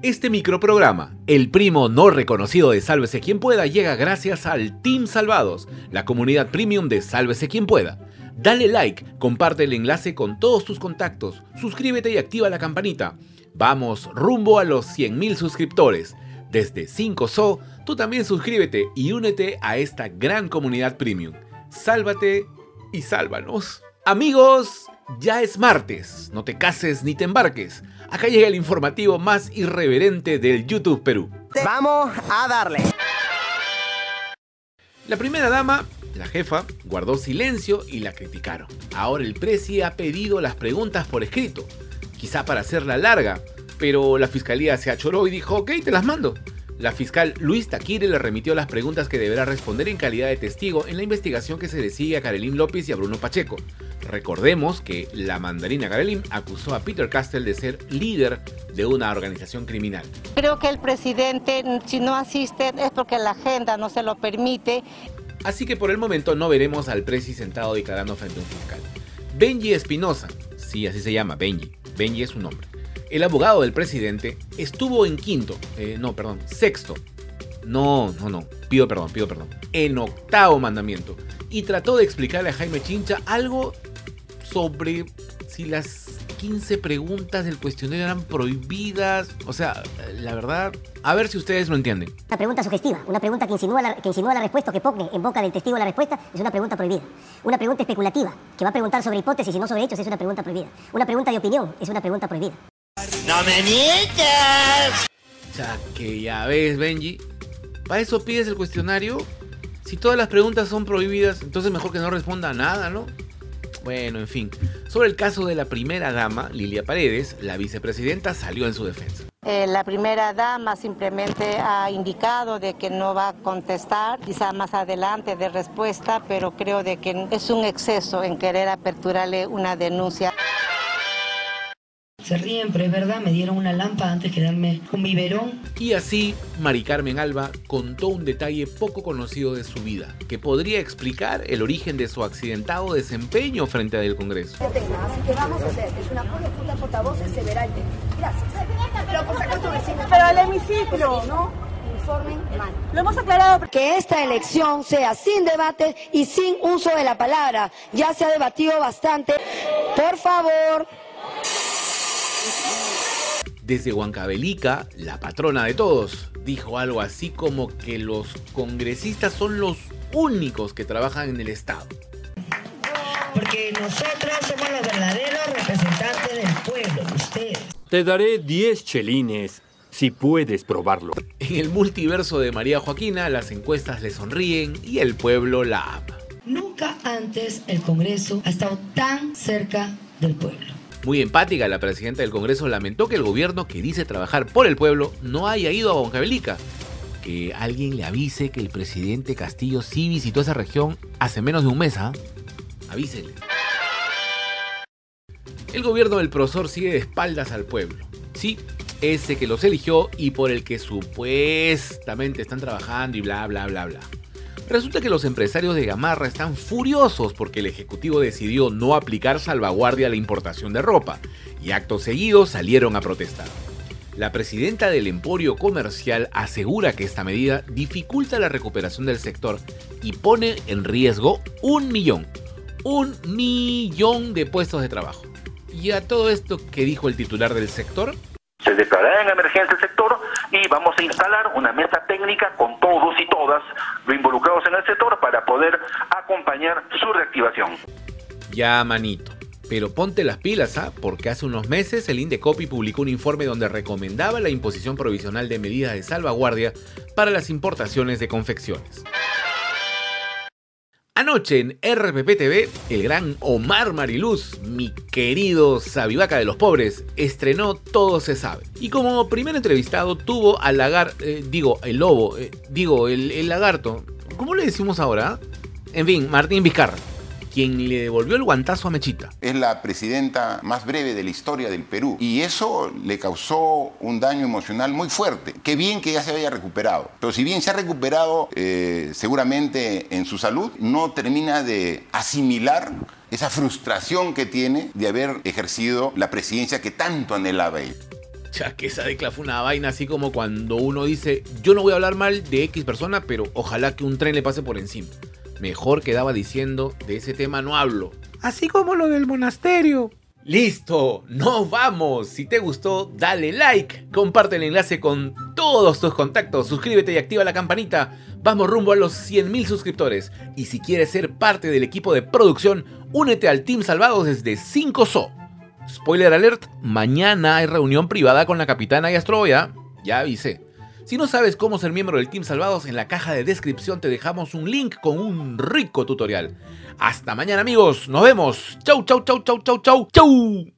Este microprograma, el primo no reconocido de Sálvese quien pueda, llega gracias al Team Salvados, la comunidad premium de Sálvese quien pueda. Dale like, comparte el enlace con todos tus contactos, suscríbete y activa la campanita. Vamos rumbo a los 100.000 suscriptores. Desde 5SO, tú también suscríbete y únete a esta gran comunidad premium. Sálvate y sálvanos. Amigos, ya es martes, no te cases ni te embarques. Acá llega el informativo más irreverente del YouTube Perú. Vamos a darle. La primera dama, la jefa, guardó silencio y la criticaron. Ahora el presi ha pedido las preguntas por escrito, quizá para hacerla larga, pero la fiscalía se achoró y dijo, ok, te las mando. La fiscal Luis Taquire le remitió las preguntas que deberá responder en calidad de testigo en la investigación que se le sigue a Karelín López y a Bruno Pacheco. Recordemos que la mandarina Karelín acusó a Peter Castell de ser líder de una organización criminal. Creo que el presidente, si no asiste, es porque la agenda no se lo permite. Así que por el momento no veremos al presi sentado declarando frente a un fiscal. Benji Espinosa, sí, así se llama, Benji. Benji es su nombre el abogado del presidente estuvo en quinto, eh, no, perdón, sexto, no, no, no, pido perdón, pido perdón, en octavo mandamiento y trató de explicarle a Jaime Chincha algo sobre si las 15 preguntas del cuestionario eran prohibidas. O sea, la verdad, a ver si ustedes lo entienden. Una pregunta sugestiva, una pregunta que insinúa la, que insinúa la respuesta o que pone en boca del testigo la respuesta es una pregunta prohibida. Una pregunta especulativa, que va a preguntar sobre hipótesis y no sobre hechos, es una pregunta prohibida. Una pregunta de opinión es una pregunta prohibida. ¡No me mientas! Ya que ya ves, Benji. ¿Para eso pides el cuestionario? Si todas las preguntas son prohibidas, entonces mejor que no responda a nada, ¿no? Bueno, en fin. Sobre el caso de la primera dama, Lilia Paredes, la vicepresidenta salió en su defensa. Eh, la primera dama simplemente ha indicado de que no va a contestar, quizá más adelante de respuesta, pero creo de que es un exceso en querer aperturarle una denuncia. Se ríen, pero es verdad, me dieron una lámpara antes que darme un biberón. Y así, Mari Carmen Alba contó un detalle poco conocido de su vida, que podría explicar el origen de su accidentado desempeño frente al Congreso. Así que vamos a hacer, es una junta portavoces severante. Gracias. Pero al hemiciclo, ¿no? Informen mal. Lo hemos aclarado. Que esta elección sea sin debate y sin uso de la palabra. Ya se ha debatido bastante. Por favor. Desde Huancavelica, la patrona de todos, dijo algo así como que los congresistas son los únicos que trabajan en el Estado. Porque nosotros somos los verdaderos representantes del pueblo, ustedes. Te daré 10 chelines si puedes probarlo. En el multiverso de María Joaquina, las encuestas le sonríen y el pueblo la ama. Nunca antes el Congreso ha estado tan cerca del pueblo. Muy empática, la presidenta del Congreso lamentó que el gobierno que dice trabajar por el pueblo no haya ido a Huancavelica. Que alguien le avise que el presidente Castillo sí visitó esa región hace menos de un mes, ¿ah? El gobierno del profesor sigue de espaldas al pueblo. Sí, ese que los eligió y por el que supuestamente están trabajando y bla, bla, bla, bla. Resulta que los empresarios de Gamarra están furiosos porque el Ejecutivo decidió no aplicar salvaguardia a la importación de ropa y acto seguido salieron a protestar. La presidenta del Emporio Comercial asegura que esta medida dificulta la recuperación del sector y pone en riesgo un millón, un millón de puestos de trabajo. ¿Y a todo esto qué dijo el titular del sector? Se declarará en emergencia el sector y vamos a instalar una mesa técnica con todos y todas los involucrados en el sector para poder acompañar su reactivación. Ya, manito. Pero ponte las pilas, ¿ah? Porque hace unos meses el Indecopi publicó un informe donde recomendaba la imposición provisional de medidas de salvaguardia para las importaciones de confecciones. Anoche en RPP TV, el gran Omar Mariluz, mi querido Sabivaca de los pobres, estrenó Todo se sabe. Y como primer entrevistado tuvo al lagar, eh, digo, el lobo, eh, digo, el, el lagarto. ¿Cómo le decimos ahora? En fin, Martín Vizcarra quien le devolvió el guantazo a Mechita. Es la presidenta más breve de la historia del Perú y eso le causó un daño emocional muy fuerte. Qué bien que ya se haya recuperado. Pero si bien se ha recuperado eh, seguramente en su salud, no termina de asimilar esa frustración que tiene de haber ejercido la presidencia que tanto anhelaba él. Pucha, que esa decla fue una vaina así como cuando uno dice, yo no voy a hablar mal de X persona, pero ojalá que un tren le pase por encima. Mejor quedaba diciendo, de ese tema no hablo. Así como lo del monasterio. Listo, nos vamos. Si te gustó, dale like, comparte el enlace con todos tus contactos, suscríbete y activa la campanita. Vamos rumbo a los 100.000 suscriptores. Y si quieres ser parte del equipo de producción, únete al Team Salvados desde 5SO. Spoiler alert, mañana hay reunión privada con la capitana y Astroya. Ya avisé. Si no sabes cómo ser miembro del Team Salvados, en la caja de descripción te dejamos un link con un rico tutorial. Hasta mañana amigos, nos vemos. Chau, chau, chau, chau, chau, chau, chau.